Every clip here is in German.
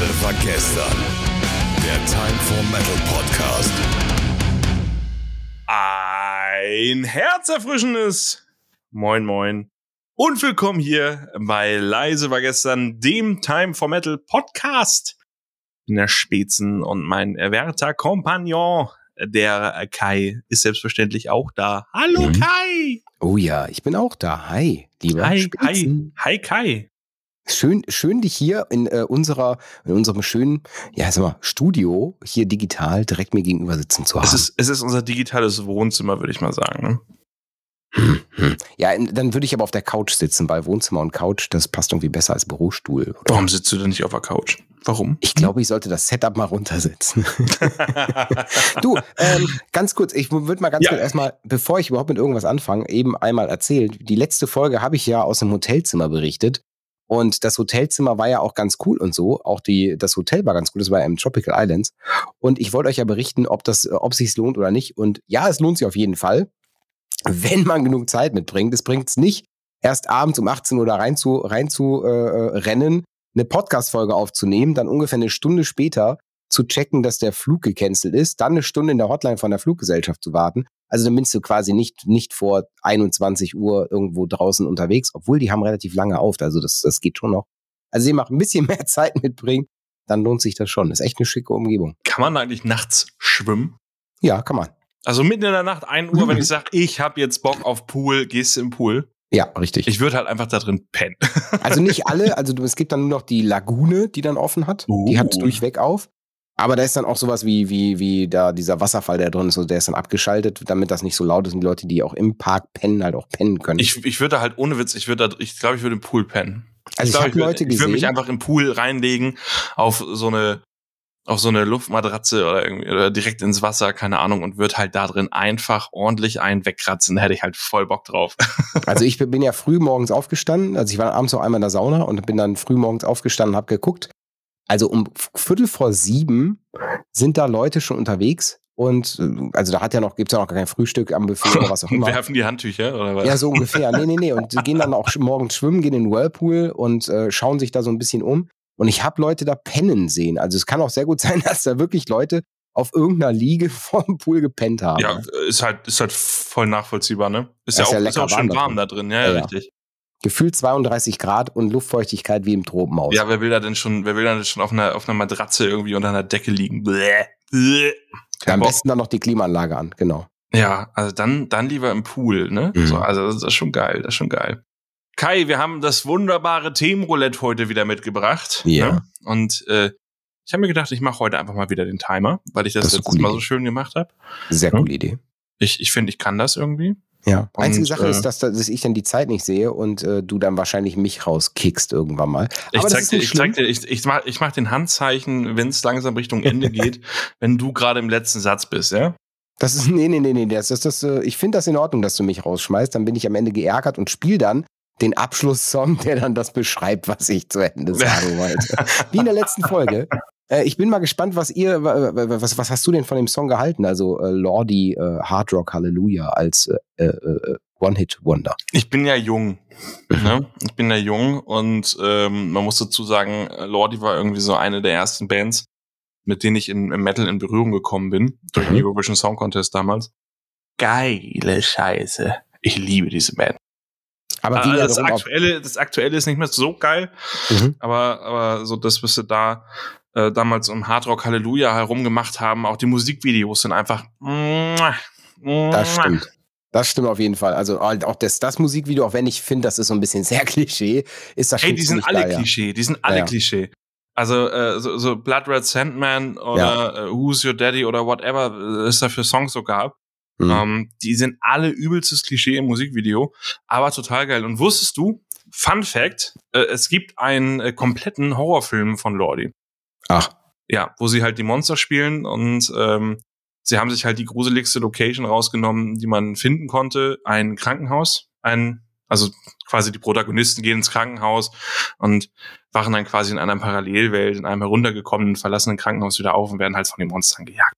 Leise war gestern. Der Time for Metal Podcast. Ein herzerfrischendes Moin Moin und willkommen hier bei Leise war gestern, dem Time for Metal Podcast. In der Spätzen und mein werter Kompagnon, der Kai, ist selbstverständlich auch da. Hallo Mhm. Kai! Oh ja, ich bin auch da. Hi, lieber Hi, hi, Spitzen. hi Kai. Schön, schön dich hier in äh, unserer, in unserem schönen, ja, sag mal, Studio hier digital direkt mir gegenüber sitzen zu haben. Es ist, es ist unser digitales Wohnzimmer, würde ich mal sagen. Ne? Hm, hm. Ja, dann würde ich aber auf der Couch sitzen, weil Wohnzimmer und Couch, das passt irgendwie besser als Bürostuhl. Oder? Warum sitzt du denn nicht auf der Couch? Warum? Ich glaube, ich sollte das Setup mal runtersetzen. du, ähm, ganz kurz, ich würde mal ganz Ja. kurz erstmal, bevor ich überhaupt mit irgendwas anfange, eben einmal erzählen. Die letzte Folge habe ich ja aus dem Hotelzimmer berichtet. Und das Hotelzimmer war ja auch ganz cool und so. Auch die, das Hotel war ganz cool. Das war ja im Tropical Islands. Und ich wollte euch ja berichten, ob das, ob sich's lohnt oder nicht. Und ja, es lohnt sich auf jeden Fall, wenn man genug Zeit mitbringt. Es bringt's nicht, erst abends um 18 Uhr da rein zu, rein zu äh, äh, rennen, eine Podcast-Folge aufzunehmen, dann ungefähr eine Stunde später zu checken, dass der Flug gecancelt ist, dann eine Stunde in der Hotline von der Fluggesellschaft zu warten. Also dann bist du quasi nicht, nicht vor 21 Uhr irgendwo draußen unterwegs, obwohl die haben relativ lange auf. Also das, das geht schon noch. Also sie machen ein bisschen mehr Zeit mitbringen, dann lohnt sich das schon. Ist echt eine schicke Umgebung. Kann man eigentlich nachts schwimmen? Ja, kann man. Also mitten in der Nacht, 1 Uhr, wenn Mhm. ich sage, ich habe jetzt Bock auf Pool, gehst du im Pool. Ja, richtig. Ich würde halt einfach da drin pennen. Also nicht alle, also es gibt dann nur noch die Lagune, die dann offen hat. Die hat Uh. durchweg auf. Aber da ist dann auch sowas wie, wie, wie da dieser Wasserfall, der drin ist, und der ist dann abgeschaltet, damit das nicht so laut ist und die Leute, die auch im Park pennen, halt auch pennen können. Ich, ich würde halt ohne Witz, ich würde da, ich glaube, ich würde im Pool pennen. also ich, habe Leute Ich würde mich einfach im Pool reinlegen auf so eine auf so eine Luftmatratze oder irgendwie oder direkt ins Wasser, keine Ahnung, und würde halt da drin einfach ordentlich einen wegkratzen. Da hätte ich halt voll Bock drauf. Also ich bin ja früh morgens aufgestanden, also ich war abends noch einmal in der Sauna und bin dann früh morgens aufgestanden und habe geguckt. Also um Viertel vor sieben sind da Leute schon unterwegs und äh, also da hat ja noch, gibt's ja noch gar kein Frühstück am Buffet oder was auch immer. Werfen die Handtücher oder was? Ja, so ungefähr. Nee, nee, nee. Und sie gehen dann auch morgens schwimmen, gehen in den Whirlpool und äh, schauen sich da so ein bisschen um. Und ich habe Leute da pennen sehen. Also es kann auch sehr gut sein, dass da wirklich Leute auf irgendeiner Liege vorm Pool gepennt haben. Ja, ist halt, ist halt voll nachvollziehbar, ne? Ist ja ist auch, ja ist auch schön warm da drin, ja, ja, Ja, ja. richtig. Gefühlt 32 Grad und Luftfeuchtigkeit wie im Tropenhaus. Ja, wer will da denn schon, wer will da denn schon auf einer, auf einer Matratze irgendwie unter einer Decke liegen? Bläh, bläh. Kein Am Bock. besten dann noch die Klimaanlage an, genau. Ja, also dann, dann lieber im Pool, ne? Mhm. So, also das ist schon geil, das ist schon geil. Kai, wir haben das wunderbare Themenroulette heute wieder mitgebracht. Ja. Ne? Und äh, ich habe mir gedacht, ich mache heute einfach mal wieder den Timer, weil ich das, Das letztes Mal so Idee. schön gemacht habe. Sehr Ja. coole Idee. Ich, ich finde, ich kann das irgendwie. Ja. Und, Einzige Sache äh, ist, dass, dass ich dann die Zeit nicht sehe und äh, du dann wahrscheinlich mich rauskickst irgendwann mal. Ich Aber das zeig dir, ich zeig dir, ich, ich mach, ich mach den Handzeichen, wenn es langsam Richtung Ende geht, wenn du gerade im letzten Satz bist, ja? Das ist, nee, nee, nee, nee, das ist das, äh, ich finde das in Ordnung, dass du mich rausschmeißt. Dann bin ich am Ende geärgert und spiele dann den Abschlusssong, der dann das beschreibt, was ich zu Ende sagen wollte. Wie in der letzten Folge. Äh, ich bin mal gespannt, was ihr, wa- wa- was, was hast du denn von dem Song gehalten? Also äh, Lordi äh, Hard Rock Hallelujah als äh, äh, äh, One-Hit-Wonder. Ich bin ja jung. Ne? Ich bin ja jung und ähm, man muss dazu sagen, äh, Lordi war irgendwie so eine der ersten Bands, mit denen ich in, im Metal in Berührung gekommen bin, durch den Mhm. Eurovision Song Contest damals. Geile Scheiße. Ich liebe diese Band. Aber ja das, aktuelle, das aktuelle ist nicht mehr so geil, mhm. aber, aber so das, was sie da äh, damals um Hard Rock Halleluja herum gemacht haben, auch die Musikvideos sind einfach. Das stimmt. Das stimmt auf jeden Fall. Also halt auch das, das Musikvideo, auch wenn ich finde, das ist so ein bisschen sehr Klischee, ist das schon Ey, die sind alle ja. Klischee, die sind alle Ja. Klischee. Also äh, so, so Blood Red Sandman oder äh, Who's Your Daddy oder whatever äh, es da für Songs so gab. Mhm. Ähm, die sind alle übelstes Klischee im Musikvideo, aber total geil. Und wusstest du, Fun Fact, äh, es gibt einen äh, kompletten Horrorfilm von Lordi. Ach, Ja, wo sie halt die Monster spielen und ähm, sie haben sich halt die gruseligste Location rausgenommen, die man finden konnte. Ein Krankenhaus, ein, also quasi die Protagonisten gehen ins Krankenhaus und wachen dann quasi in einer Parallelwelt, in einem heruntergekommenen, verlassenen Krankenhaus wieder auf und werden halt von den Monstern gejagt.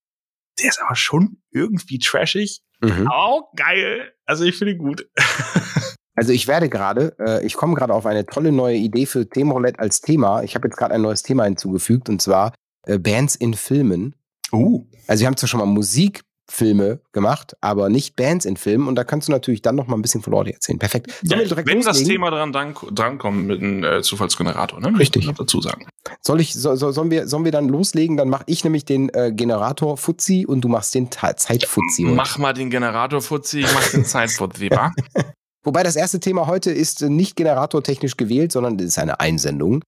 Der ist aber schon irgendwie trashig, mhm. auch geil. Also ich finde ihn gut. Also ich werde gerade, äh, ich komme gerade auf eine tolle neue Idee für Themenroulette als Thema. Ich habe jetzt gerade ein neues Thema hinzugefügt und zwar äh, Bands in Filmen. Uh. Also wir haben zwar schon mal Musikfilme gemacht, aber nicht Bands in Filmen und da kannst du natürlich dann noch mal ein bisschen von Lordi erzählen. Perfekt. Ja, wenn das loslegen? Thema dran, dran, drankommt mit einem äh, Zufallsgenerator, ne? Richtig. noch dazu sagen. Soll ich, so, so, sollen, wir, sollen wir dann loslegen? Dann mache ich nämlich den äh, Generator Fuzzi und du machst den Ta- Zeit-Fuzzi. heute. Mach mal den Generator, Fuzzi, ich mach den Zeitfuzzi, wa? Wobei das erste Thema heute ist äh, nicht generatortechnisch gewählt, sondern es ist eine Einsendung.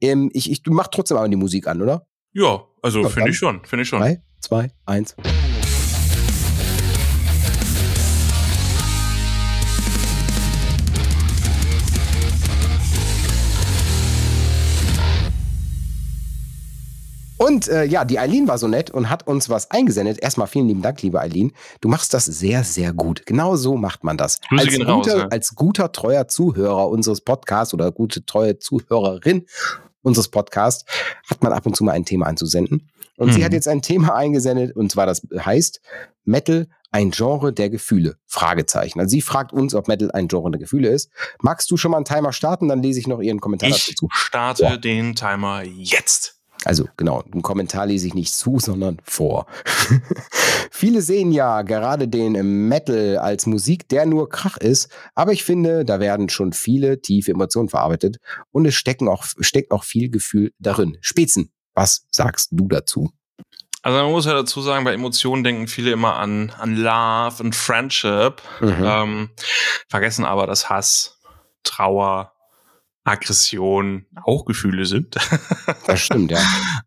Ähm, ich, ich, du mach trotzdem aber die Musik an, oder? Ja, also finde ich schon, finde ich schon. Drei, zwei, eins. Und äh, ja, die Eileen war so nett und hat uns was eingesendet. Erstmal vielen lieben Dank, liebe Eileen. Du machst das sehr, sehr gut. Genau so macht man das. Grüße als, gehen raus, guter, ja. als guter, treuer Zuhörer unseres Podcasts oder gute, treue Zuhörerin unseres Podcasts hat man ab und zu mal ein Thema einzusenden. Und sie Mhm. hat jetzt ein Thema eingesendet und zwar das heißt Metal ein Genre der Gefühle? Fragezeichen. Also sie fragt uns, ob Metal ein Genre der Gefühle ist. Magst du schon mal einen Timer starten? Dann lese ich noch ihren Kommentar Ich dazu. starte Ja. den Timer jetzt. Also genau, einen Kommentar lese ich nicht zu, sondern vor. Viele sehen ja gerade den Metal als Musik, der nur Krach ist, aber ich finde, da werden schon viele tiefe Emotionen verarbeitet und es stecken auch, steckt auch viel Gefühl darin. Spätzen, was sagst du dazu? Also man muss ja dazu sagen, bei Emotionen denken viele immer an, an Love und Friendship, Mhm. ähm, vergessen aber, dass Hass, Trauer, Aggression auch Gefühle sind. Das stimmt, ja.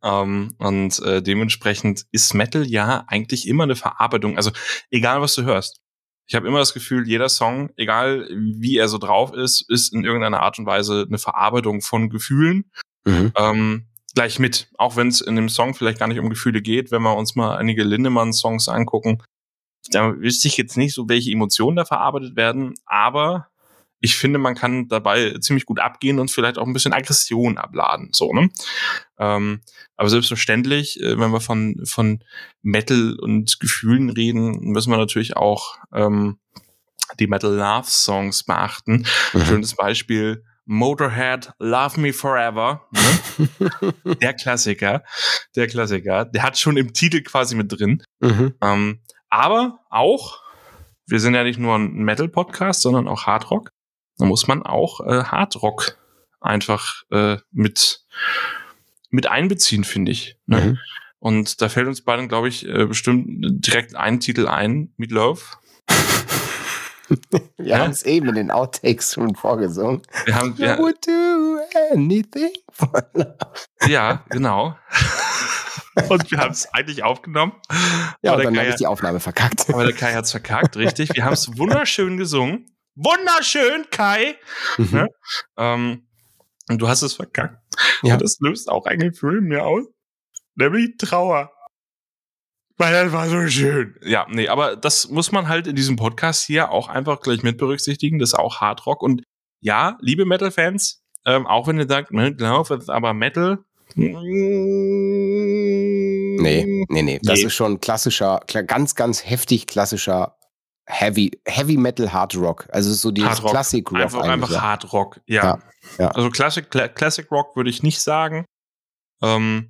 ähm, und äh, dementsprechend ist Metal ja eigentlich immer eine Verarbeitung. Also egal, was du hörst. Ich habe immer das Gefühl, jeder Song, egal wie er so drauf ist, ist in irgendeiner Art und Weise eine Verarbeitung von Gefühlen Mhm. ähm, gleich mit. Auch wenn es in dem Song vielleicht gar nicht um Gefühle geht, wenn wir uns mal einige Lindemann-Songs angucken. Da wüsste ich jetzt nicht so, welche Emotionen da verarbeitet werden, aber ich finde, man kann dabei ziemlich gut abgehen und vielleicht auch ein bisschen Aggression abladen. So, ne? Ähm, aber selbstverständlich, äh, wenn wir von, von Metal und Gefühlen reden, müssen wir natürlich auch ähm, die Metal Love Songs beachten. Mhm. Schönes Beispiel. Motorhead, Love Me Forever. Ne? der Klassiker. Der Klassiker. Der hat schon im Titel quasi mit drin. Mhm. Ähm, aber auch, wir sind ja nicht nur ein Metal-Podcast, sondern auch Hardrock. Da muss man auch äh, Hardrock einfach äh, mit, mit einbeziehen, finde ich. Ne? Mhm. Und da fällt uns beiden, glaube ich, äh, bestimmt direkt ein Titel ein, Meat Love. Wir Ja. haben es eben in den Outtakes schon vorgesungen. Wir haben, I ja, would do anything for love. ja, genau. Und wir haben es eigentlich aufgenommen. Ja, aber und der dann Kai habe ich die Aufnahme verkackt. Aber der Kai hat's verkackt, richtig. Wir haben es wunderschön gesungen. Wunderschön, Kai! Mhm. Ne? Ähm, und du hast es verkackt. Ja. Und das löst auch ein Gefühl in mir aus. Nämlich Trauer. Weil das war so schön. Ja, nee, aber das muss man halt in diesem Podcast hier auch einfach gleich mit berücksichtigen. Das ist auch Hardrock. Und ja, liebe Metal-Fans, ähm, auch wenn ihr sagt, ne, das ist aber Metal. Nee, nee, nee. Das Nee. ist schon klassischer, kla- ganz, ganz heftig klassischer Heavy, Heavy Metal Hard Rock. Also so dieses Rock. Classic Rock Einfach, einfach ja. Hard Rock, ja. Ja. Also Classic, Cla Classic Rock würde ich nicht sagen. Ähm,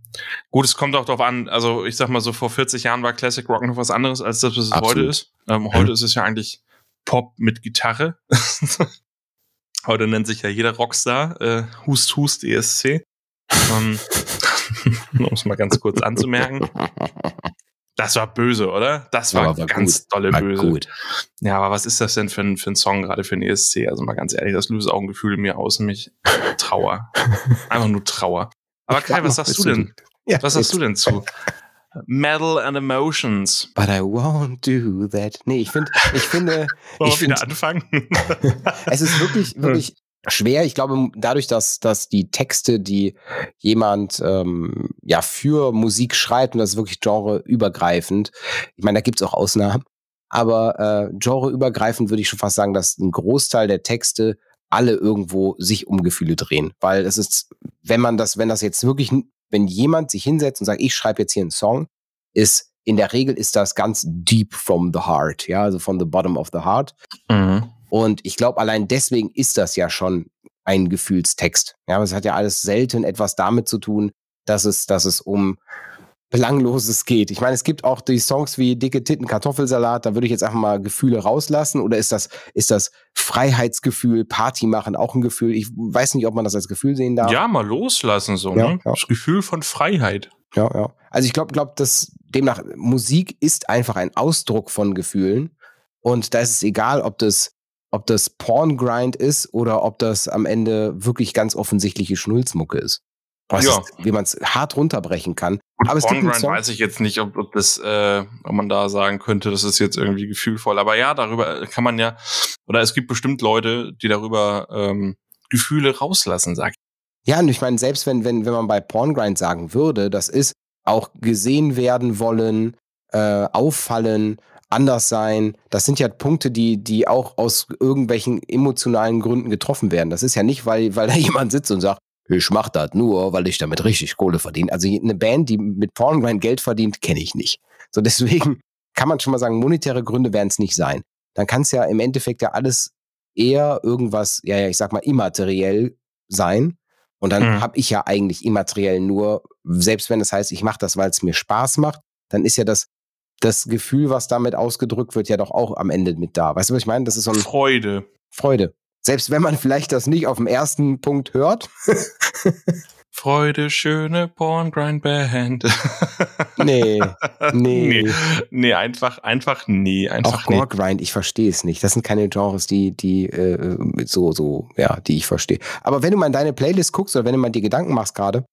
gut, es kommt auch darauf an, also ich sag mal so, vor 40 Jahren war Classic Rock noch was anderes als das, was es Absolut. heute ist. Ähm, heute ist es ja eigentlich Pop mit Gitarre. heute nennt sich ja jeder Rockstar äh, Hust Hust ESC. Ähm, um es mal ganz kurz anzumerken. Das war böse, oder? Das war, war ganz gut. dolle War böse. gut. Ja, aber was ist das denn für ein, für ein Song gerade für ein ESC? Also mal ganz ehrlich, das löst auch ein Gefühl in mir aus, nämlich Trauer. Einfach nur Trauer. Aber Kai, was sagst du denn? Ja, Was sagst du denn zu? Metal and Emotions. But I won't do that. Nee, ich finde, ich finde, Wollen Ich wir wieder find- anfangen? es ist wirklich, wirklich schwer. Ich glaube, dadurch, dass, dass die Texte, die jemand ähm, ja für Musik schreibt, und das ist wirklich genreübergreifend, ich meine, da gibt's auch Ausnahmen, aber äh, genreübergreifend würde ich schon fast sagen, dass ein Großteil der Texte alle irgendwo sich um Gefühle drehen. Weil es ist, wenn man das, wenn das jetzt wirklich, wenn jemand sich hinsetzt und sagt, ich schreibe jetzt hier einen Song, ist in der Regel ist das ganz deep from the heart, ja, also from the bottom of the heart. Mhm. Und ich glaube, allein deswegen ist das ja schon ein Gefühlstext. Ja, aber es hat ja alles selten etwas damit zu tun, dass es, dass es um Belangloses geht. Ich meine, es gibt auch die Songs wie Dicke Titten, Kartoffelsalat, da würde ich jetzt einfach mal Gefühle rauslassen. Oder ist das, ist das Freiheitsgefühl, Party machen auch ein Gefühl? Ich weiß nicht, ob man das als Gefühl sehen darf. Ja, mal loslassen, so, Ja, ne? ja. Das Gefühl von Freiheit. Ja, ja. Also ich glaube, glaub, dass demnach Musik ist einfach ein Ausdruck von Gefühlen. Und da ist es egal, ob das, ob das Porngrind ist oder ob das am Ende wirklich ganz offensichtliche Schnulzmucke ist. Ja. ist, wie man es hart runterbrechen kann. Aber es gibt einen Porngrind weiß ich jetzt nicht, ob, ob das, äh, ob man da sagen könnte, das ist jetzt irgendwie gefühlvoll. Aber ja, darüber kann man ja, oder es gibt bestimmt Leute, die darüber ähm, Gefühle rauslassen, sagt. Ja, und ich meine, selbst wenn, wenn, wenn man bei Porngrind sagen würde, das ist auch gesehen werden wollen, äh, auffallen, anders sein, das sind ja Punkte, die, die auch aus irgendwelchen emotionalen Gründen getroffen werden. Das ist ja nicht, weil, weil da jemand sitzt und sagt, ich mach das nur, weil ich damit richtig Kohle verdiene. Also eine Band, die mit Porngrind Geld verdient, kenne ich nicht. So deswegen kann man schon mal sagen, monetäre Gründe werden es nicht sein. Dann kann es ja im Endeffekt ja alles eher irgendwas, ja, ja, ich sag mal, immateriell sein. Und dann Mhm. habe ich ja eigentlich immateriell nur, selbst wenn es heißt, ich mache das, weil es mir Spaß macht, dann ist ja das, das Gefühl, was damit ausgedrückt wird, ja doch auch am Ende mit da. Weißt du, was ich meine? Das ist so eine Freude. Freude. Selbst wenn man vielleicht das nicht auf dem ersten Punkt hört. Freude, schöne Porngrind-Band. Nee, nee. nee. Nee, einfach, einfach nee, Auch einfach nee. Gore-Grind, ich verstehe es nicht. Das sind keine Genres, die, die äh, so, so, ja, die ich verstehe. Aber wenn du mal in deine Playlist guckst oder wenn du mal dir Gedanken machst gerade,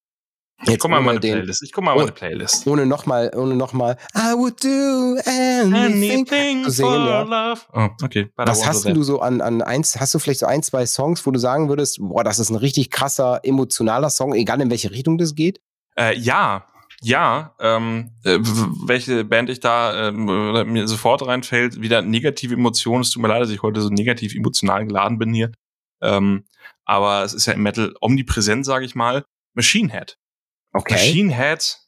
Ich guck mal meine den- Playlist. Ich guck mal in Oh. meine Playlist. ohne nochmal, ohne nochmal, I would do anything. Anything zu singen, for ja. love. Oh, okay. But I Was hast du so an, an eins, hast du vielleicht so ein, zwei Songs, wo du sagen würdest, boah, das ist ein richtig krasser, emotionaler Song, egal in welche Richtung das geht? Äh, ja, ja. Ähm, äh, welche Band ich da ähm, mir sofort reinfällt, wieder negative Emotionen. Es tut mir leid, dass ich heute so negativ emotional geladen bin hier. Ähm, aber es ist ja im Metal omnipräsent, sage ich mal. Machine Head. Okay. Machine Head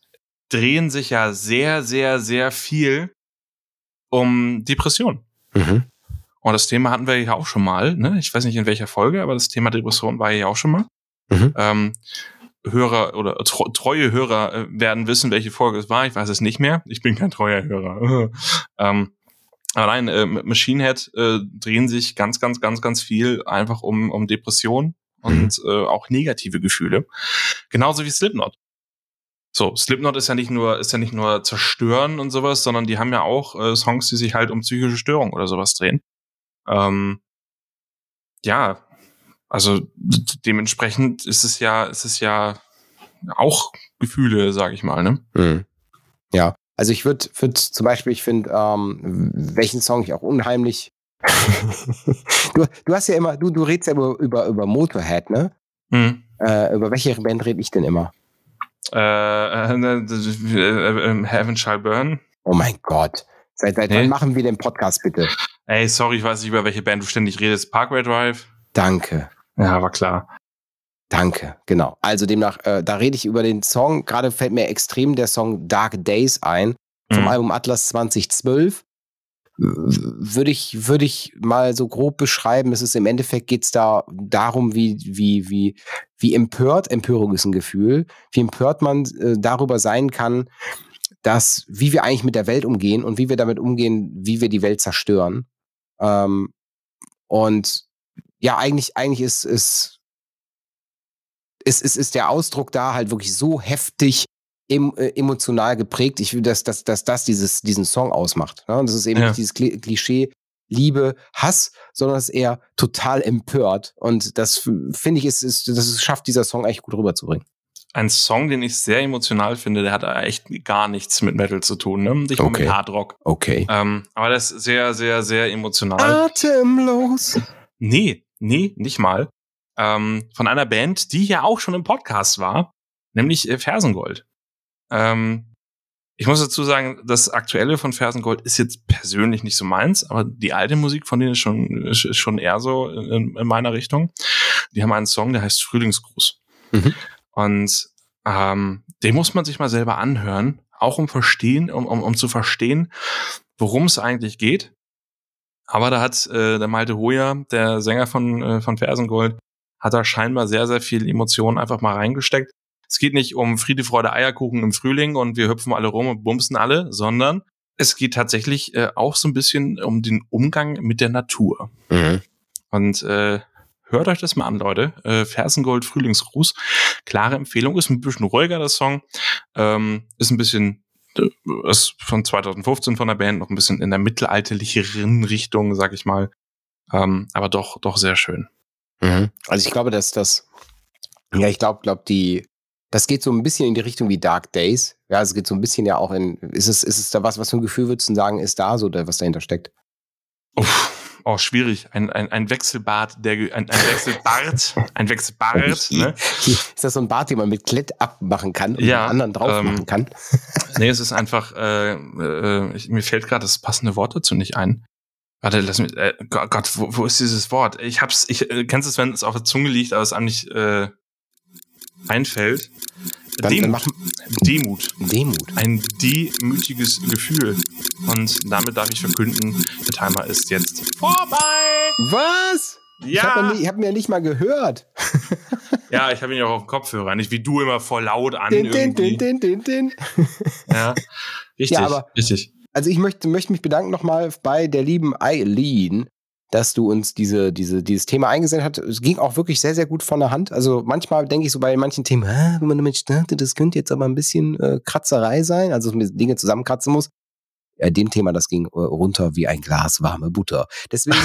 drehen sich ja sehr, sehr, sehr viel um Depression. Mhm. Und das Thema hatten wir ja auch schon mal. Ne? Ich weiß nicht in welcher Folge, aber das Thema Depression war ja auch schon mal. Mhm. Ähm, Hörer oder treue Hörer äh, werden wissen, welche Folge es war. Ich weiß es nicht mehr. Ich bin kein treuer Hörer. ähm, aber nein, äh, Machine Head äh, drehen sich ganz, ganz, ganz, ganz viel einfach um, um Depression und äh, auch negative Gefühle. Genauso wie Slipknot. So, Slipknot ist ja nicht nur, ist ja nicht nur zerstören und sowas, sondern die haben ja auch äh, Songs, die sich halt um psychische Störungen oder sowas drehen. Ähm, ja, also dementsprechend ist es ja, ist es ja auch Gefühle, sag ich mal, ne? Mhm. Ja, also ich würde würd zum Beispiel, ich finde, ähm, welchen Song ich auch unheimlich. du, du hast ja immer, du, du redest ja über, über, über Motorhead, ne? Hm. Äh, über welche Band rede ich denn immer? Äh, äh, äh, äh, Heaven Shall Burn. Oh mein Gott. Seit, seit Nee. wann machen wir den Podcast bitte? Ey, sorry, ich weiß nicht, über welche Band du ständig redest. Parkway Drive? Danke. Ja, war klar. Danke, genau. Also demnach, äh, da rede ich über den Song. Gerade fällt mir extrem der Song Dark Days ein vom Mhm. Album Atlas 2012. Würde ich, würde ich mal so grob beschreiben. Es ist im Endeffekt geht's da darum, wie, wie, wie, wie empört, Empörung ist ein Gefühl, wie empört man äh, darüber sein kann, dass, wie wir eigentlich mit der Welt umgehen und wie wir damit umgehen, wie wir die Welt zerstören. Ähm, und ja, eigentlich, eigentlich ist, ist, ist, ist, ist der Ausdruck da halt wirklich so heftig em, äh, emotional geprägt, ich will, dass, dass, dass das dieses, diesen Song ausmacht. Ne? Und das ist eben Ja. nicht dieses Kli- Klischee Liebe, Hass, sondern es ist eher total empört. Und das finde ich, ist, ist, das schafft dieser Song eigentlich gut rüberzubringen. Ein Song, den ich sehr emotional finde, der hat echt gar nichts mit Metal zu tun, ne? Nicht mal Okay. mit Hard Rock. Okay. Ähm, aber das ist sehr, sehr, sehr emotional. Atemlos. Nee, nee, nicht mal. Ähm, von einer Band, die ja auch schon im Podcast war, nämlich äh, Fersengold. Ähm, ich muss dazu sagen, das aktuelle von Fersengold ist jetzt persönlich nicht so meins, aber die alte Musik von denen ist schon, ist schon eher so in, in meiner Richtung. Die haben einen Song, der heißt Frühlingsgruß. Mhm. Und ähm, den muss man sich mal selber anhören, auch um verstehen, um, um, um zu verstehen, worum es eigentlich geht. Aber da hat äh, der Malte Hoja, der Sänger von, äh, von Fersengold, hat da scheinbar sehr, sehr viel Emotionen einfach mal reingesteckt. Es geht nicht um Friede, Freude, Eierkuchen im Frühling und wir hüpfen alle rum und bumsen alle, sondern es geht tatsächlich äh, auch so ein bisschen um den Umgang mit der Natur. Mhm. Und äh, hört euch das mal an, Leute. Äh, Fersengold, Frühlingsgruß. Klare Empfehlung. Ist ein bisschen ruhiger, das Song. Ähm, ist ein bisschen äh, ist von 2015 von der Band noch ein bisschen in der mittelalterlicheren Richtung, sag ich mal. Ähm, aber doch, doch sehr schön. Mhm. Also ich glaube, dass das, ja, ich glaube, glaube die, das geht so ein bisschen in die Richtung wie Dark Days. Ja, es geht so ein bisschen ja auch in, ist es, ist es da was, was für ein Gefühl würdest du sagen, ist da so, was dahinter steckt? Uff, oh, schwierig. Ein, ein, ein Wechselbad, der, ein, ein Wechselbart, ein Wechselbart, ne? Ist das so ein Bart, den man mit Klett abmachen kann und Ja, anderen drauf ähm, machen kann? Nee, es ist einfach, äh, äh, ich, mir fällt gerade das passende Wort dazu nicht ein. Warte, lass mich, äh, Gott, wo, wo ist dieses Wort? Ich hab's, ich, äh, kennst es, wenn es auf der Zunge liegt, aber es einem nicht äh, einfällt? Dann- Demut. Demut. Demut. Ein demütiges Gefühl. Und damit darf ich verkünden, der Timer ist jetzt vorbei. Was? Ich habe hab mir nicht mal gehört. Ja, ich habe ihn ja auch auf dem Kopfhörer, nicht wie du immer voll laut an. Din, din, din, din, din, din. Ja, richtig, Ja, aber- richtig. Also ich möchte, möchte mich bedanken nochmal bei der lieben Eileen, dass du uns diese, diese, dieses Thema eingesendet hast. Es ging auch wirklich sehr, sehr gut von der Hand. Also manchmal denke ich so bei manchen Themen, "Hä, wenn man damit startet, das könnte jetzt aber ein bisschen äh, Kratzerei sein, also dass man Dinge zusammenkratzen muss. Ja, dem Thema, das ging äh, runter wie ein Glas warme Butter. Deswegen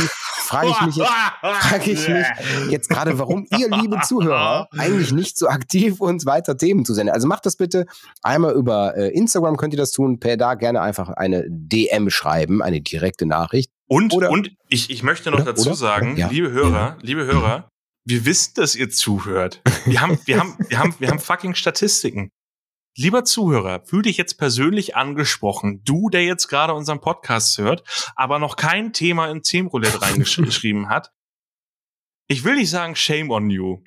frage ich mich jetzt, frage ich mich jetzt gerade, warum ihr, liebe Zuhörer, eigentlich nicht so aktiv uns weiter Themen zu senden. Also macht das bitte einmal über äh, Instagram könnt ihr das tun, per da gerne einfach eine DM schreiben, eine direkte Nachricht. Und, Oder- und ich, ich möchte noch Oder? dazu Oder? sagen, Ja. liebe Hörer, liebe Hörer, wir wissen, dass ihr zuhört. Wir haben, wir haben, wir haben, wir haben fucking Statistiken. Lieber Zuhörer, fühl dich jetzt persönlich angesprochen. Du, der jetzt gerade unseren Podcast hört, aber noch kein Thema in Themenroulette reingeschrieben hat. Ich will nicht sagen shame on you.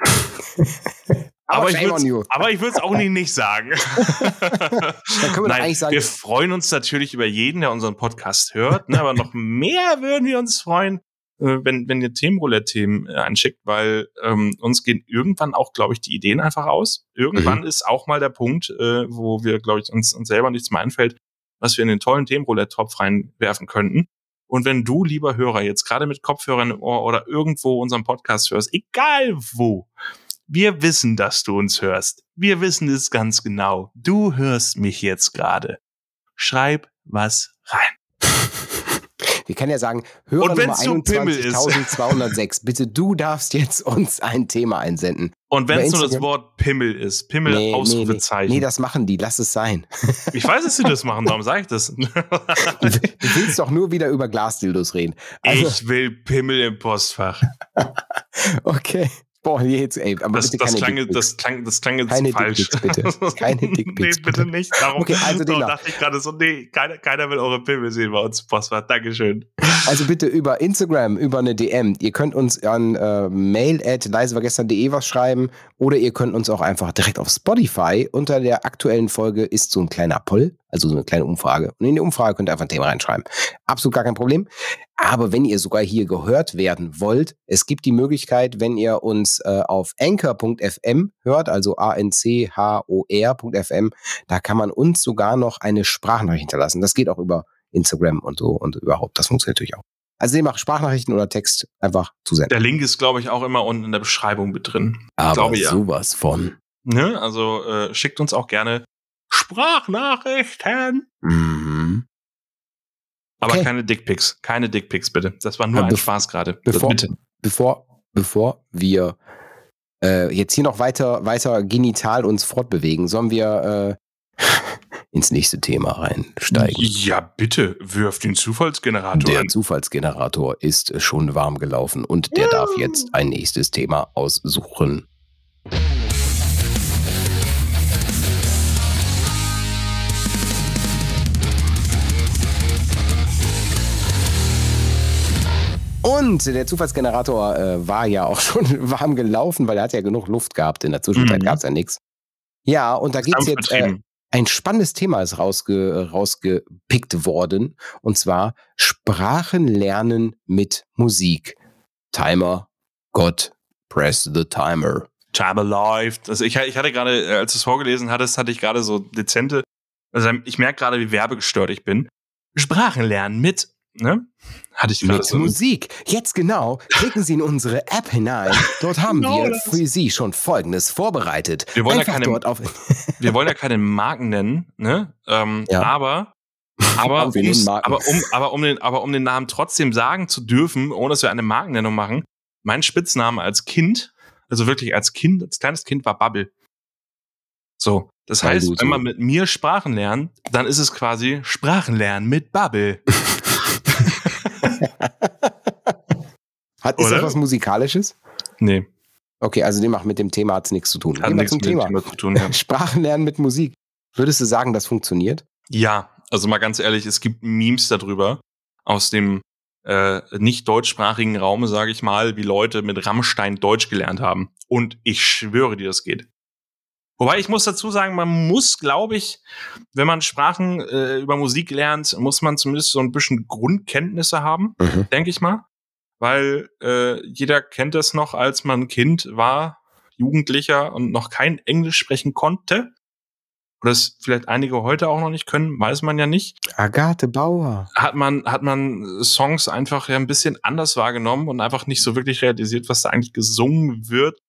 Aber, ich würd's- aber ich würde es auch nicht, nicht sagen. Wir Nein, eigentlich sagen, wir freuen uns natürlich über jeden, der unseren Podcast hört, ne, aber noch mehr würden wir uns freuen, äh, wenn, wenn ihr Themenroulette-Themen äh, einschickt, weil ähm, uns gehen irgendwann auch, glaube ich, die Ideen einfach aus. Irgendwann ist auch mal der Punkt, äh, wo wir, glaube ich, uns, uns selber nichts mehr einfällt, was wir in den tollen Themenroulette-Topf reinwerfen könnten. Und wenn du, lieber Hörer, jetzt gerade mit Kopfhörern im Ohr oder irgendwo unseren Podcast hörst, egal wo, wir wissen, dass du uns hörst. Wir wissen es ganz genau. Du hörst mich jetzt gerade. Schreib was rein. wir können ja sagen, Hörer Nummer wenn's so Pimmel ist. 21.206, bitte du darfst jetzt uns ein Thema einsenden. Und wenn es nur das Wort Pimmel ist, Pimmel Nee, nee, nee. Ausrufezeichen. nee, das machen die, lass es sein. ich weiß, dass sie das machen, darum sage ich das. Du willst doch nur wieder über Glasdildos reden. Also, ich will Pimmel im Postfach. okay. Boah, jetzt, ey, aber Das, bitte das, keine klang, das, klang, das klang jetzt Keine falsch. Dickpics, bitte. Keine Dickpics, nee, bitte nicht. Darum, Okay, also darum dachte ich gerade so, nee, keiner, keiner will eure Pimmel sehen bei uns im Postfach. Dankeschön. Also bitte über Instagram, über eine DM. Ihr könnt uns an äh, mail at leisewargestern.de was schreiben oder ihr könnt uns auch einfach direkt auf Spotify. Unter der aktuellen Folge ist so ein kleiner Poll, also so eine kleine Umfrage. Und in die Umfrage könnt ihr einfach ein Thema reinschreiben. Absolut gar kein Problem. Aber wenn ihr sogar hier gehört werden wollt, es gibt die Möglichkeit, wenn ihr uns äh, auf anchor.fm hört, also A-N-C-H-O-R.fm, da kann man uns sogar noch eine Sprachnachricht hinterlassen. Das geht auch über Instagram und so und überhaupt. Das funktioniert natürlich auch. Also ihr macht Sprachnachrichten oder Text einfach zusenden. Der Link ist, glaube ich, auch immer unten in der Beschreibung mit drin. Aber glaube, ja. sowas von. Ne? Also äh, schickt uns auch gerne Sprachnachrichten. Mhm. Aber Okay. keine Dickpics. Keine Dickpics, bitte. Das war nur Aber ein Spaß gerade. bevor- Bitte. Bevor, bevor wir äh, jetzt hier noch weiter, weiter genital uns fortbewegen, sollen wir äh, ins nächste Thema reinsteigen. Ja, bitte. Wirf den Zufallsgenerator Der an. Zufallsgenerator ist schon warm gelaufen und der darf jetzt ein nächstes Thema aussuchen. Und der Zufallsgenerator äh, war ja auch schon warm gelaufen, weil er hat ja genug Luft gehabt. In der Zwischenzeit Mhm. gab es ja nichts. Ja, und da geht's jetzt. Äh, ein spannendes Thema ist rausge, rausgepickt worden. Und zwar Sprachen lernen mit Musik. Timer, Gott, press the timer. Timer läuft. Also ich, ich hatte gerade, äh, als du es vorgelesen hattest, hatte ich gerade so dezente, also ich merke gerade, wie werbegestört ich bin. Sprachen lernen mit ne? Hatte ich Mit so Musik. Jetzt genau. Klicken Sie in unsere App hinein. Dort haben genau wir für Sie schon Folgendes vorbereitet. Wir wollen, ja keine, wir wollen ja keine Marken nennen, ne? Ähm, ja. Aber aber, aber, um, aber, um den, aber um den Namen trotzdem sagen zu dürfen, ohne dass wir eine Markennennung machen, mein Spitzname als Kind, also wirklich als Kind, als kleines Kind war Bubble. So. Das heißt, wenn man mit mir Sprachen lernt, dann ist es quasi Sprachenlernen mit Bubble. Hat, ist das was Musikalisches? Nee. Okay, also dem mit dem Thema hat es nichts zu tun. Hat nichts zum mit Thema. Thema zu tun, ja. Sprachenlernen mit Musik. Würdest du sagen, das funktioniert? Ja, also mal ganz ehrlich, es gibt Memes darüber aus dem äh, nicht deutschsprachigen Raum, sage ich mal, wie Leute mit Rammstein Deutsch gelernt haben. Und ich schwöre dir, das geht. Wobei ich muss dazu sagen, man muss, glaube ich, wenn man Sprachen äh, über Musik lernt, muss man zumindest so ein bisschen Grundkenntnisse haben, mhm. denke ich mal. Weil äh, jeder kennt es noch, als man Kind war, Jugendlicher und noch kein Englisch sprechen konnte. Oder es vielleicht einige heute auch noch nicht können, weiß man ja nicht. Agathe Bauer. Hat man, hat man Songs einfach ja ein bisschen anders wahrgenommen und einfach nicht so wirklich realisiert, was da eigentlich gesungen wird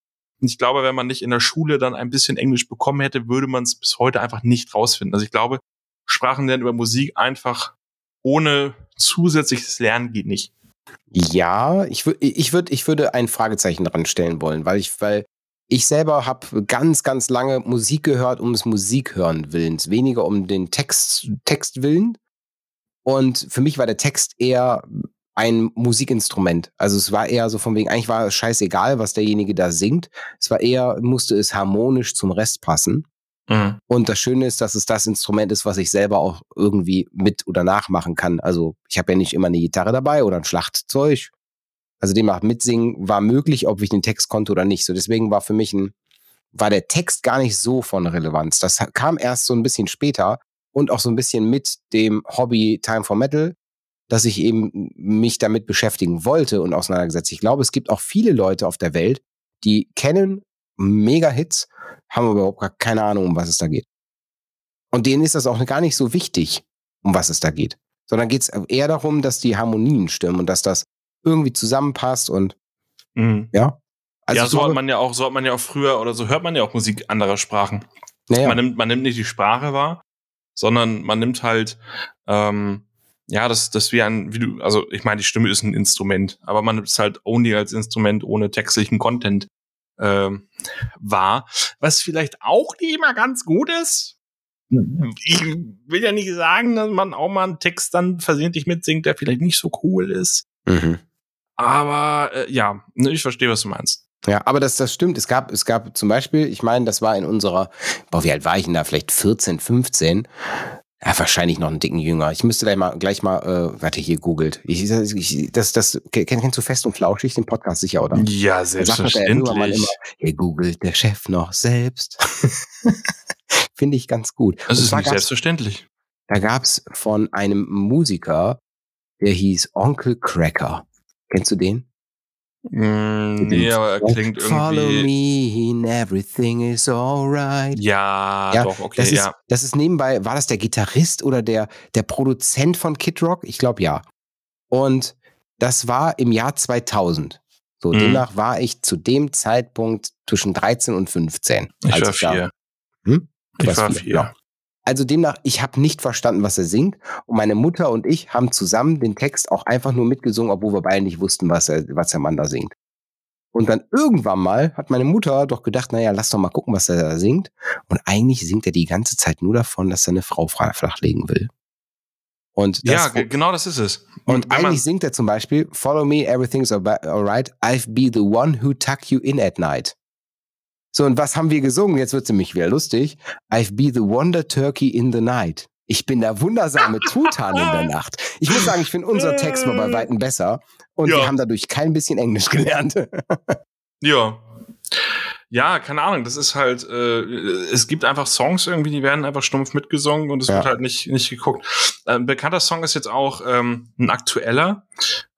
und ich glaube, wenn man nicht in der Schule dann ein bisschen Englisch bekommen hätte, würde man es bis heute einfach nicht rausfinden. Also ich glaube, Sprachen lernen über Musik einfach ohne zusätzliches Lernen geht nicht. Ja, ich würde, ich würde, ich würde ein Fragezeichen dran stellen wollen, weil ich, weil ich selber habe ganz, ganz lange Musik gehört, um es Musik hören willens, weniger um den Text, Text willen. Und für mich war der Text eher ein Musikinstrument. Also es war eher so von wegen, eigentlich war es scheißegal, was derjenige da singt. Es war eher, musste es harmonisch zum Rest passen. Mhm. Und das Schöne ist, dass es das Instrument ist, was ich selber auch irgendwie mit oder nachmachen kann. Also ich habe ja nicht immer eine Gitarre dabei oder ein Schlachtzeug. Also demnach mitsingen war möglich, ob ich den Text konnte oder nicht. So deswegen war für mich ein, war der Text gar nicht so von Relevanz. Das kam erst so ein bisschen später und auch so ein bisschen mit dem Hobby Time for Metal dass ich eben mich damit beschäftigen wollte und auseinandergesetzt. Ich glaube, es gibt auch viele Leute auf der Welt, die kennen Mega-Hits, haben aber überhaupt gar keine Ahnung, um was es da geht. Und denen ist das auch gar nicht so wichtig, um was es da geht. Sondern geht es eher darum, dass die Harmonien stimmen und dass das irgendwie zusammenpasst und mhm. ja. Also ja, so hat man ja auch, so hat man ja auch früher oder so hört man ja auch Musik anderer Sprachen. Naja. Man nimmt, man nimmt nicht die Sprache wahr, sondern man nimmt halt ähm, ja, das, das wie ein, wie du, also ich meine, die Stimme ist ein Instrument, aber man es halt only als Instrument ohne textlichen Content ähm, wahr, was vielleicht auch nicht immer ganz gut ist. Ich will ja nicht sagen, dass man auch mal einen Text dann versehentlich mitsingt, der vielleicht nicht so cool ist. Mhm. Aber äh, ja, ne, ich verstehe, was du meinst. Ja, aber das, das stimmt. Es gab, es gab zum Beispiel, ich meine, das war in unserer, boah, wie alt war ich denn da? Vielleicht 14, 15. Ja, wahrscheinlich noch einen dicken Jünger. Ich müsste gleich mal, gleich mal, äh, warte, hier googelt. Ich, ich, das, das, kennst du Fest und Flauschig, den Podcast sicher, oder? Ja, selbstverständlich. Immer, hier googelt der Chef noch selbst. Finde ich ganz gut. Das ist nicht selbstverständlich. Da gab's von einem Musiker, der hieß Onkel Cracker. Kennst du den? Mm, nee, aber er klingt irgendwie. Follow me and everything is alright. Ja, ja, doch, okay. Das ist, ja. das ist nebenbei, war das der Gitarrist oder der, der Produzent von Kid Rock? Ich glaube ja. Und das war im Jahr 2000. So, mhm. demnach war ich zu dem Zeitpunkt zwischen 13 und 15. Ich war vier. hm? Ich war vier. Ja. Also demnach, ich habe nicht verstanden, was er singt. Und meine Mutter und ich haben zusammen den Text auch einfach nur mitgesungen, obwohl wir beide nicht wussten, was, er, was der Mann da singt. Und dann irgendwann mal hat meine Mutter doch gedacht, naja, lass doch mal gucken, was er da singt. Und eigentlich singt er die ganze Zeit nur davon, dass er eine Frau flachlegen will. Und das, ja, genau das ist es. Und Wenn eigentlich singt er zum Beispiel, Follow me, everything's alright, I've be the one who tuck you in at night. So, und was haben wir gesungen? Jetzt wird es nämlich wieder lustig. I've be the wonder turkey in the night. Ich bin der wundersame Tutan in der Nacht. Ich muss sagen, ich finde unser Text war bei Weitem besser. Und ja. wir haben dadurch kein bisschen Englisch gelernt. ja. Ja, keine Ahnung, das ist halt, äh, es gibt einfach Songs irgendwie, die werden einfach stumpf mitgesungen und es ja. wird halt nicht, nicht geguckt. Ein bekannter Song ist jetzt auch ähm, ein aktueller.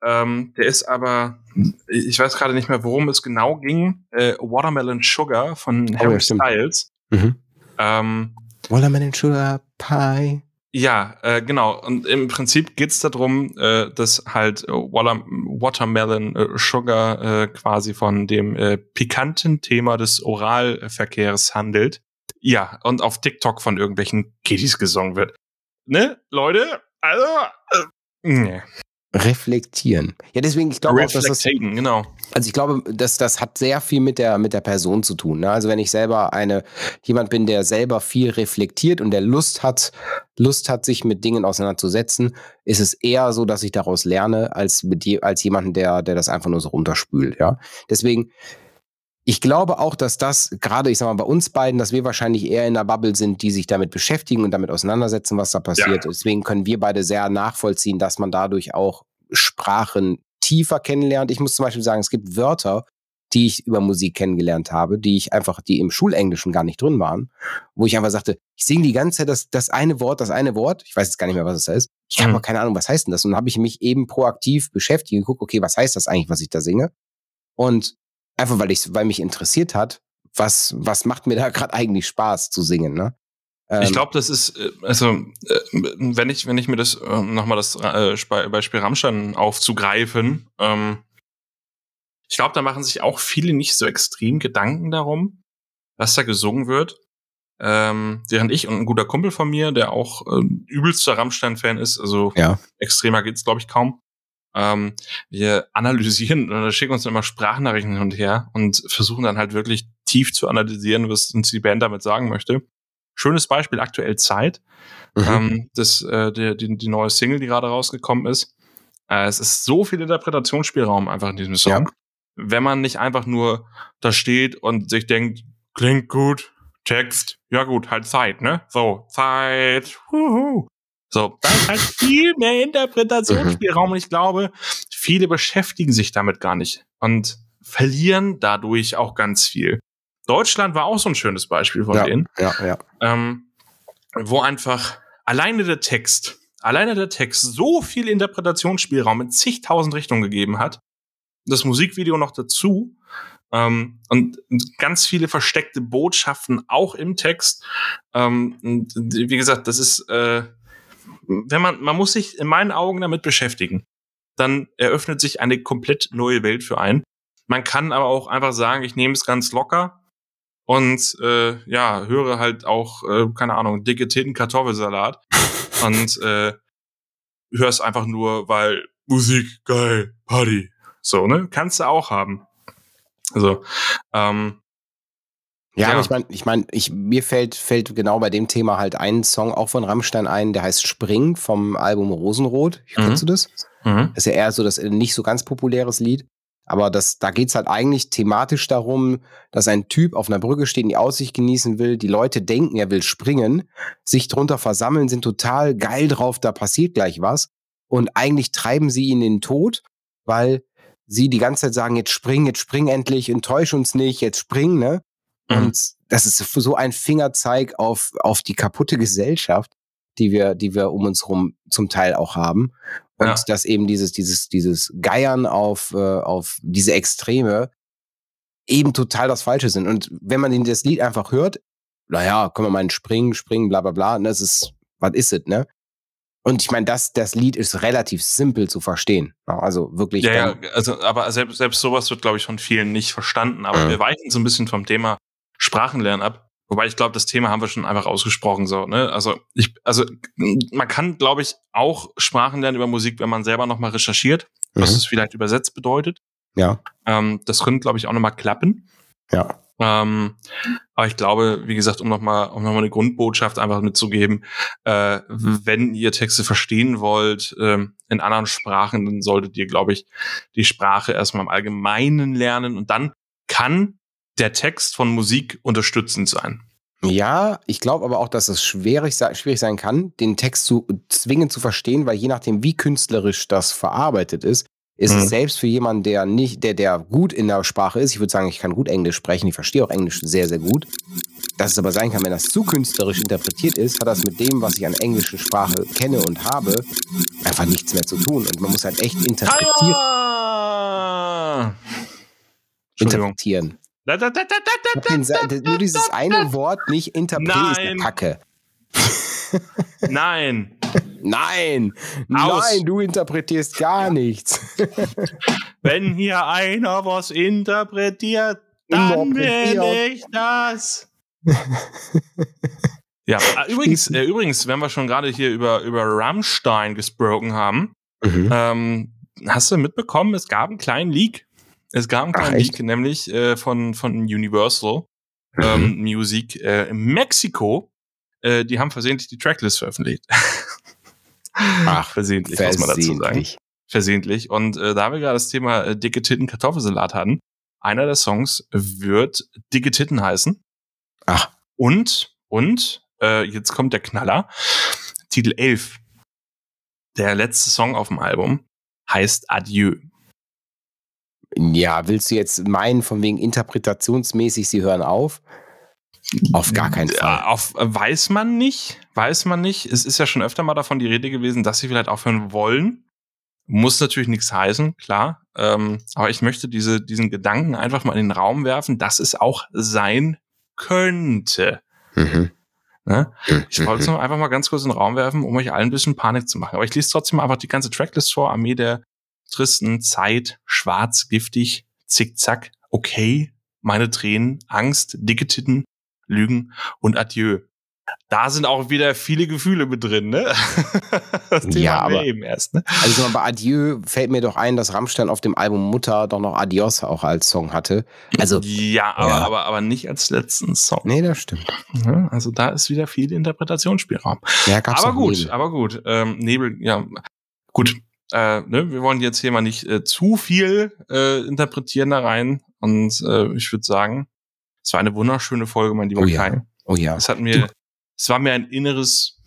Ähm, der ist aber, ich weiß gerade nicht mehr, worum es genau ging. Äh, Watermelon Sugar von oh, Harry ja, Styles. Mhm. Ähm, Watermelon Sugar Pie. Ja, äh, genau. Und im Prinzip geht's darum, äh, dass halt Water Watermelon äh, Sugar äh, quasi von dem äh, pikanten Thema des Oralverkehrs handelt. Ja, und auf TikTok von irgendwelchen Kiddies gesungen wird. Ne, Leute? Also, äh, nee reflektieren. Ja, deswegen, ich glaube auch, dass das, genau. Also ich glaube, dass das hat sehr viel mit der, mit der Person zu tun. Ne? Also wenn ich selber eine, jemand bin, der selber viel reflektiert und der Lust hat, Lust hat, sich mit Dingen auseinanderzusetzen, ist es eher so, dass ich daraus lerne, als mit je, als jemanden, der, der das einfach nur so runterspült, ja. Deswegen, ich glaube auch, dass das gerade, ich sag mal, bei uns beiden, dass wir wahrscheinlich eher in der Bubble sind, die sich damit beschäftigen und damit auseinandersetzen, was da passiert. Ja. Deswegen können wir beide sehr nachvollziehen, dass man dadurch auch Sprachen tiefer kennenlernt. Ich muss zum Beispiel sagen, es gibt Wörter, die ich über Musik kennengelernt habe, die ich einfach, die im Schulenglischen gar nicht drin waren, wo ich einfach sagte, ich singe die ganze Zeit das, das eine Wort, das eine Wort, ich weiß jetzt gar nicht mehr, was es ist. Ich habe mhm. keine Ahnung, was heißt denn das? Und dann habe ich mich eben proaktiv beschäftigt und geguckt, okay, was heißt das eigentlich, was ich da singe? Und einfach weil ich, weil mich interessiert hat, was, was macht mir da gerade eigentlich Spaß zu singen, ne? ich ähm, glaube, das ist, äh, also, äh, wenn ich, wenn ich mir das äh, nochmal das Beispiel Rammstein aufzugreifen, ähm, ich glaube, da machen sich auch viele nicht so extrem Gedanken darum, was da gesungen wird. Ähm, während ich und ein guter Kumpel von mir, der auch äh, übelster Rammstein-Fan ist, also ja. extremer geht's, glaube ich, kaum, ähm, wir analysieren oder schicken uns immer Sprachnachrichten hin und her und versuchen dann halt wirklich tief zu analysieren, was uns die Band damit sagen möchte. Schönes Beispiel aktuell Zeit. Mhm. Ähm, das, äh, die, die, die neue Single, die gerade rausgekommen ist. Äh, es ist so viel Interpretationsspielraum einfach in diesem Song. Ja. Wenn man nicht einfach nur da steht und sich denkt, klingt gut, Text, ja gut, halt Zeit, ne? So, Zeit, wuhu. So, da ist halt viel mehr Interpretationsspielraum und ich glaube, viele beschäftigen sich damit gar nicht und verlieren dadurch auch ganz viel. Deutschland war auch so ein schönes Beispiel von ja, denen. Ja, ja. Ähm, wo einfach alleine der Text, alleine der Text so viel Interpretationsspielraum in zigtausend Richtungen gegeben hat. Das Musikvideo noch dazu. Ähm, und ganz viele versteckte Botschaften auch im Text. Ähm, wie gesagt, das ist äh, wenn man, man muss sich in meinen Augen damit beschäftigen. Dann eröffnet sich eine komplett neue Welt für einen. Man kann aber auch einfach sagen, ich nehme es ganz locker und äh, ja, höre halt auch, äh, keine Ahnung, dicke Titten Kartoffelsalat und äh, höre es einfach nur, weil Musik, geil, Party. So, ne? Kannst du auch haben. Also, ähm, ja, ja, ich meine, ich mein, ich, mir fällt, fällt genau bei dem Thema halt ein Song auch von Rammstein ein, der heißt Spring vom Album Rosenrot. Mhm. Kennst du das? Mhm. Das ist ja eher so das nicht so ganz populäres Lied. Aber das, da geht's halt eigentlich thematisch darum, dass ein Typ auf einer Brücke steht und die Aussicht genießen will. Die Leute denken, er will springen, sich drunter versammeln, sind total geil drauf, da passiert gleich was. Und eigentlich treiben sie ihn in den Tod, weil sie die ganze Zeit sagen, jetzt spring, jetzt spring endlich, enttäusch uns nicht, jetzt spring, ne? Mhm. Und das ist so ein Fingerzeig auf, auf die kaputte Gesellschaft, die wir, die wir um uns rum zum Teil auch haben. Und ja. dass eben dieses, dieses, dieses Geiern auf, äh, auf diese Extreme eben total das Falsche sind. Und wenn man das Lied einfach hört, naja, können wir mal springen, springen, bla bla bla, und das ist, was ist es, ne? Und ich meine, das, das Lied ist relativ simpel zu verstehen. Also wirklich. Ja, ja also, aber selbst, selbst sowas wird, glaube ich, von vielen nicht verstanden. Aber mhm. wir weichen so ein bisschen vom Thema Sprachenlernen ab. Wobei ich glaube, das Thema haben wir schon einfach ausgesprochen so. Ne? Also ich, also man kann, glaube ich, auch Sprachen lernen über Musik, wenn man selber nochmal recherchiert, mhm. was es vielleicht übersetzt bedeutet. Ja. Ähm, das könnte, glaube ich, auch nochmal klappen. Ja. Ähm, aber ich glaube, wie gesagt, um nochmal um noch mal eine Grundbotschaft einfach mitzugeben, äh, wenn ihr Texte verstehen wollt äh, in anderen Sprachen, dann solltet ihr, glaube ich, die Sprache erstmal im Allgemeinen lernen und dann kann der Text von Musik unterstützend sein. Ja, ich glaube aber auch, dass es schwierig, schwierig sein kann, den Text zu zwingen zu verstehen, weil je nachdem, wie künstlerisch das verarbeitet ist, ist Mhm. es selbst für jemanden, der nicht, der, der gut in der Sprache ist, ich würde sagen, ich kann gut Englisch sprechen, ich verstehe auch Englisch sehr, sehr gut. Dass es aber sein kann, wenn das zu künstlerisch interpretiert ist, hat das mit dem, was ich an englischer Sprache kenne und habe, einfach nichts mehr zu tun. Und man muss halt echt interpretieren. Ah! Interpretieren. Da, da, da, nur dieses eine Wort nicht interpretieren ist eine Nein. Kacke. Nein. Nein, Aus. nein, du interpretierst gar nichts. Wenn hier einer was interpretiert, dann will ich das. ja, äh, übrigens, äh, übrigens, wenn wir schon gerade hier über, über Rammstein gesprochen haben, Mhm. ähm, hast du mitbekommen, es gab einen kleinen Leak. Es gab einen kleinen? Leak, nämlich äh, von, von Universal Mhm. ähm, Music äh, in Mexiko. Äh, die haben versehentlich die Tracklist veröffentlicht. Ach, versehentlich, muss man dazu sagen. Versehentlich. Versehentlich. Und äh, da wir gerade das Thema äh, dicke Titten Kartoffelsalat hatten, einer der Songs wird dicke Titten heißen. Ach, Und, und, äh, jetzt kommt der Knaller. Titel 11. Der letzte Song auf dem Album heißt Adieu. Ja, willst du jetzt meinen, von wegen interpretationsmäßig, sie hören auf? Auf gar keinen Fall. auf, äh, weiß man nicht, weiß man nicht. Es ist ja schon öfter mal davon die Rede gewesen, dass sie vielleicht aufhören wollen. Muss natürlich nichts heißen, klar. Ähm, aber ich möchte diese, diesen Gedanken einfach mal in den Raum werfen, dass es auch sein könnte. Mhm. Ne? Ich wollte es Mhm. nur einfach mal ganz kurz in den Raum werfen, um euch allen ein bisschen Panik zu machen. Aber ich lese trotzdem einfach die ganze Tracklist vor. Armee der Tristen, Zeit, Schwarz, Giftig, Zickzack, Okay, Meine Tränen, Angst, Dicke Titten, Lügen und Adieu. Da sind auch wieder viele Gefühle mit drin, ne? Das Thema Ja, aber- eben erst, ne? Also bei Adieu fällt mir doch ein, dass Rammstein auf dem Album Mutter doch noch Adios auch als Song hatte. Also, Ja, aber, Ja. aber, aber nicht als letzten Song. nee, das stimmt. Also da ist wieder viel Interpretationsspielraum. Ja, gab's aber gut, aber gut. Ähm, Nebel, ja, gut. Äh, ne, wir wollen jetzt hier mal nicht äh, zu viel äh, interpretieren da rein. Und äh, ich würde sagen, es war eine wunderschöne Folge, mein lieber Oh ja. Kai. Oh ja. Es hat mir, es war mir ein inneres,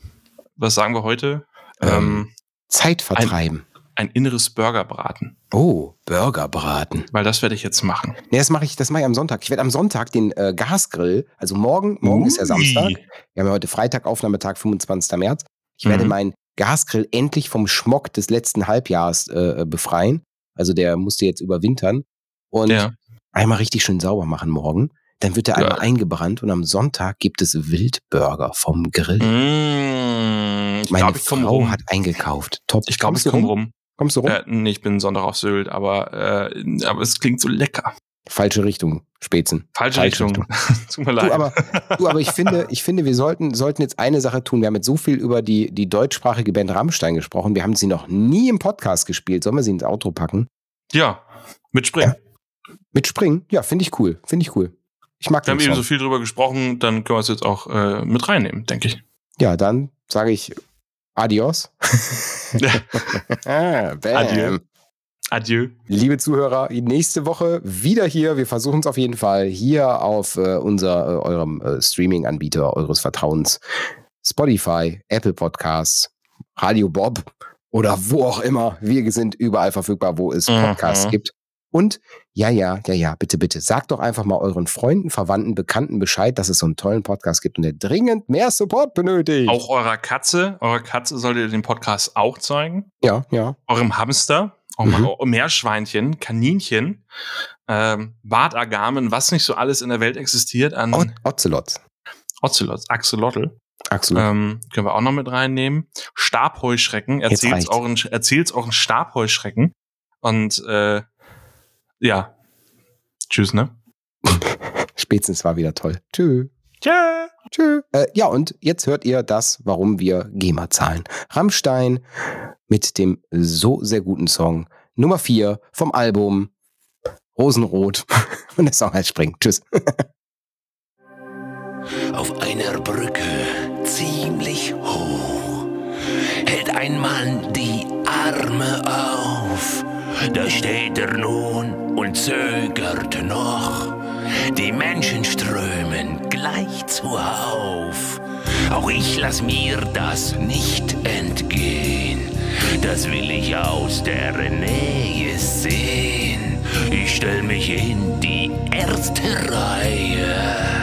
was sagen wir heute? Ähm, Ähm, Zeit vertreiben. ein inneres Burgerbraten. Oh, Burgerbraten. Weil das werde ich jetzt machen. Nee, das mache ich, das mache ich am Sonntag. Ich werde am Sonntag den äh, Gasgrill, also morgen, morgen ist ja Samstag. Ui. Wir haben ja heute Freitag, Aufnahmetag, 25. März. Ich werde Mhm. meinen Gasgrill endlich vom Schmock des letzten Halbjahres äh, befreien. Also der musste jetzt überwintern. Und Ja. einmal richtig schön sauber machen morgen. Dann wird er einmal eingebrannt und am Sonntag gibt es Wildburger vom Grill. Mmh, ich Meine glaube, ich Frau rum. hat eingekauft. Top. Ich glaube, ich komme rum? rum. Kommst du rum? Äh, nee, ich bin Sonntag auf Sylt, aber, äh, aber es klingt so lecker. Falsche Richtung, Spätzen. Falsche, Falsche Richtung. Tut mir leid. Du, aber, du, aber ich finde, ich finde, wir sollten, sollten jetzt eine Sache tun. Wir haben jetzt so viel über die, die deutschsprachige Band Rammstein gesprochen. Wir haben sie noch nie im Podcast gespielt. Sollen wir sie ins Outro packen? ja, mit Springen. Mit Springen? Ja, finde ich cool. Finde ich cool. Ich mag Wir haben den eben Song. so viel drüber gesprochen, dann können wir es jetzt auch äh, mit reinnehmen, denke ich. Ja, dann sage ich Adios. Ah. Adieu. Adieu. Liebe Zuhörer, nächste Woche wieder hier. Wir versuchen es auf jeden Fall hier auf äh, unser, äh, eurem äh, Streaming-Anbieter eures Vertrauens. Spotify, Apple Podcasts, Radio Bob oder wo auch immer. Wir sind überall verfügbar, wo es Mhm. Podcasts gibt. Und ja, ja, ja, ja, bitte, bitte, sagt doch einfach mal euren Freunden, Verwandten, Bekannten Bescheid, dass es so einen tollen Podcast gibt und der dringend mehr Support benötigt. Auch eurer Katze, eurer Katze solltet ihr den Podcast auch zeigen. Ja, ja. Eurem Hamster, Mhm. Meerschweinchen, Kaninchen, ähm, Bartagamen, was nicht so alles in der Welt existiert an O Ocelot. Ocelots, Axolotl. Axel. Ähm, können wir auch noch mit reinnehmen. Stabheuschrecken, reicht's. euren, erzählt's euren Stabheuschrecken. Und äh, ja. Tschüss, ne? Spätestens war wieder toll. Tschüss. Tschö. Tschö. Äh, ja, und jetzt hört ihr das, warum wir GEMA zahlen. Rammstein mit dem so sehr guten Song Nummer 4 vom Album Rosenrot. Und der Song heißt Spring. Tschüss. Auf einer Brücke, ziemlich hoch, hält ein Mann die Arme auf. Da steht er nun und zögert noch. Die Menschen strömen gleich zuhauf. Auch ich lass mir das nicht entgehen das will ich aus der Nähe sehen. Ich stell mich in die erste Reihe.